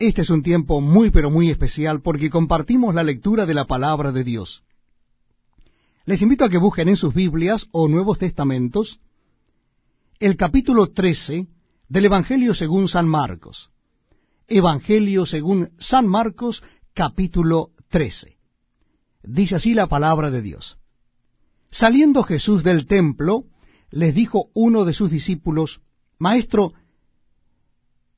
Este es un tiempo muy pero muy especial porque compartimos la lectura de la palabra de Dios. Les invito a que busquen en sus Biblias o Nuevos Testamentos el capítulo 13 del Evangelio según San Marcos. Evangelio según San Marcos, capítulo 13. Dice así la palabra de Dios. Saliendo Jesús del templo, les dijo uno de sus discípulos, Maestro,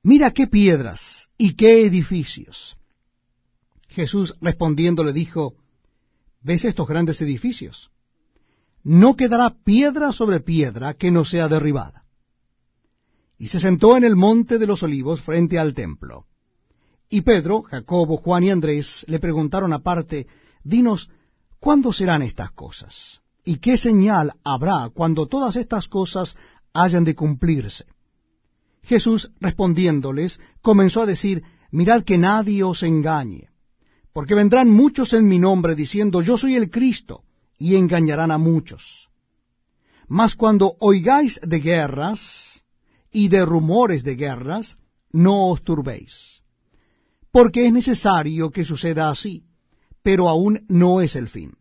mira qué piedras y qué edificios. Jesús respondiendo le dijo, ¿ves estos grandes edificios? No quedará piedra sobre piedra que no sea derribada. Y se sentó en el monte de los olivos frente al templo. Y Pedro, Jacobo, Juan y Andrés le preguntaron aparte, Dinos, ¿cuándo serán estas cosas? ¿Y qué señal habrá cuando todas estas cosas hayan de cumplirse? Jesús respondiéndoles comenzó a decir, Mirad que nadie os engañe, porque vendrán muchos en mi nombre diciendo, Yo soy el Cristo, y engañarán a muchos. Mas cuando oigáis de guerras y de rumores de guerras, no os turbéis, porque es necesario que suceda así, pero aún no es el fin.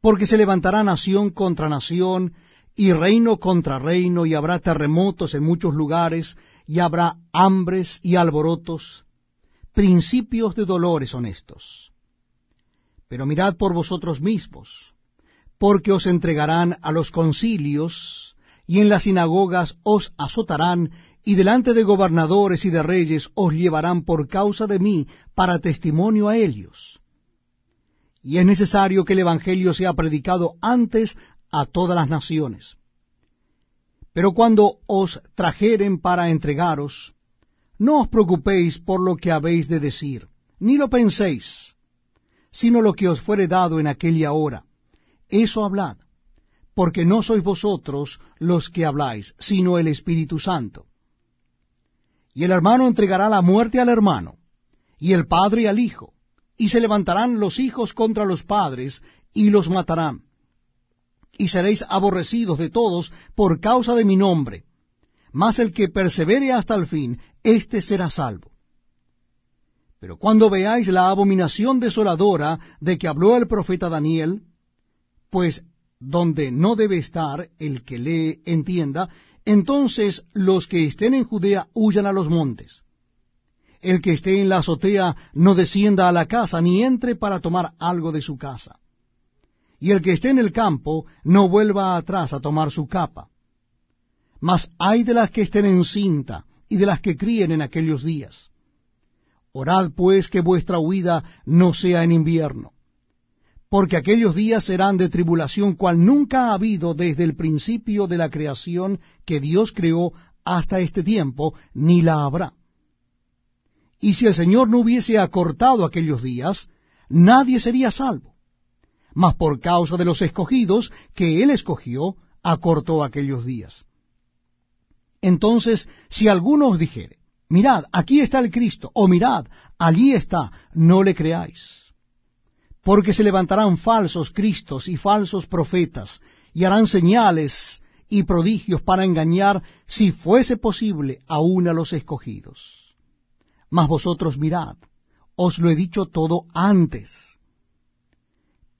Porque se levantará nación contra nación, y reino contra reino, y habrá terremotos en muchos lugares, y habrá hambres y alborotos, principios de dolores honestos. Pero mirad por vosotros mismos, porque os entregarán a los concilios, y en las sinagogas os azotarán, y delante de gobernadores y de reyes os llevarán por causa de mí para testimonio a ellos. Y es necesario que el Evangelio sea predicado antes a todas las naciones. Pero cuando os trajeren para entregaros, no os preocupéis por lo que habéis de decir, ni lo penséis, sino lo que os fuere dado en aquella hora. Eso hablad, porque no sois vosotros los que habláis, sino el Espíritu Santo. Y el hermano entregará la muerte al hermano, y el padre al hijo, y se levantarán los hijos contra los padres, y los matarán y seréis aborrecidos de todos por causa de mi nombre. Mas el que persevere hasta el fin, éste será salvo. Pero cuando veáis la abominación desoladora de que habló el profeta Daniel, pues donde no debe estar el que lee entienda, entonces los que estén en Judea huyan a los montes. El que esté en la azotea no descienda a la casa, ni entre para tomar algo de su casa y el que esté en el campo no vuelva atrás a tomar su capa. Mas hay de las que estén en cinta y de las que críen en aquellos días. Orad pues que vuestra huida no sea en invierno, porque aquellos días serán de tribulación cual nunca ha habido desde el principio de la creación que Dios creó hasta este tiempo, ni la habrá. Y si el Señor no hubiese acortado aquellos días, nadie sería salvo mas por causa de los escogidos que él escogió, acortó aquellos días. Entonces, si alguno os dijere, mirad, aquí está el Cristo, o mirad, allí está, no le creáis. Porque se levantarán falsos Cristos y falsos profetas, y harán señales y prodigios para engañar, si fuese posible, aún a los escogidos. Mas vosotros mirad, os lo he dicho todo antes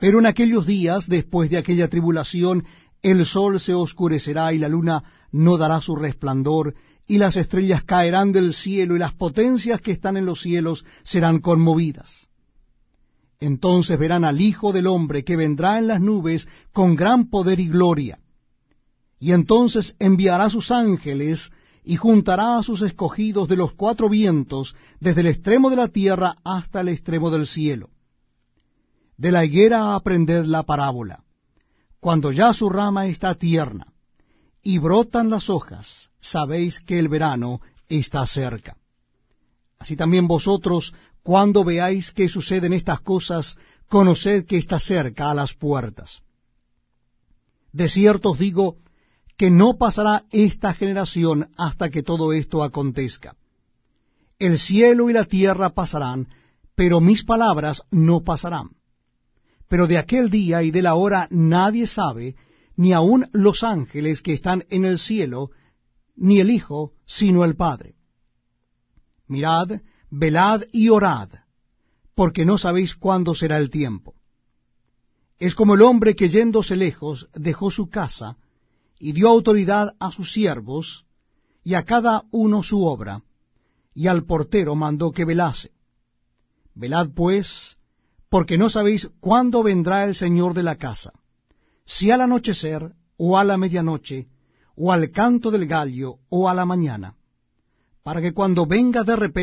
pero en aquellos días, después de aquella tribulación, el sol se oscurecerá y la luna no dará su resplandor, y las estrellas caerán del cielo, y las potencias que están en los cielos serán conmovidas. Entonces verán al Hijo del Hombre que vendrá en las nubes con gran poder y gloria. Y entonces enviará sus ángeles y juntará a sus escogidos de los cuatro vientos, desde el extremo de la tierra hasta el extremo del cielo. De la higuera aprended la parábola. Cuando ya su rama está tierna y brotan las hojas, sabéis que el verano está cerca. Así también vosotros, cuando veáis que suceden estas cosas, conoced que está cerca a las puertas. De cierto os digo que no pasará esta generación hasta que todo esto acontezca. El cielo y la tierra pasarán, pero mis palabras no pasarán. Pero de aquel día y de la hora nadie sabe, ni aun los ángeles que están en el cielo, ni el Hijo, sino el Padre. Mirad, velad y orad, porque no sabéis cuándo será el tiempo. Es como el hombre que yéndose lejos dejó su casa, y dio autoridad a sus siervos, y a cada uno su obra, y al portero mandó que velase. Velad pues, porque no sabéis cuándo vendrá el Señor de la casa, si al anochecer, o a la medianoche, o al canto del gallo, o a la mañana, para que cuando venga de repente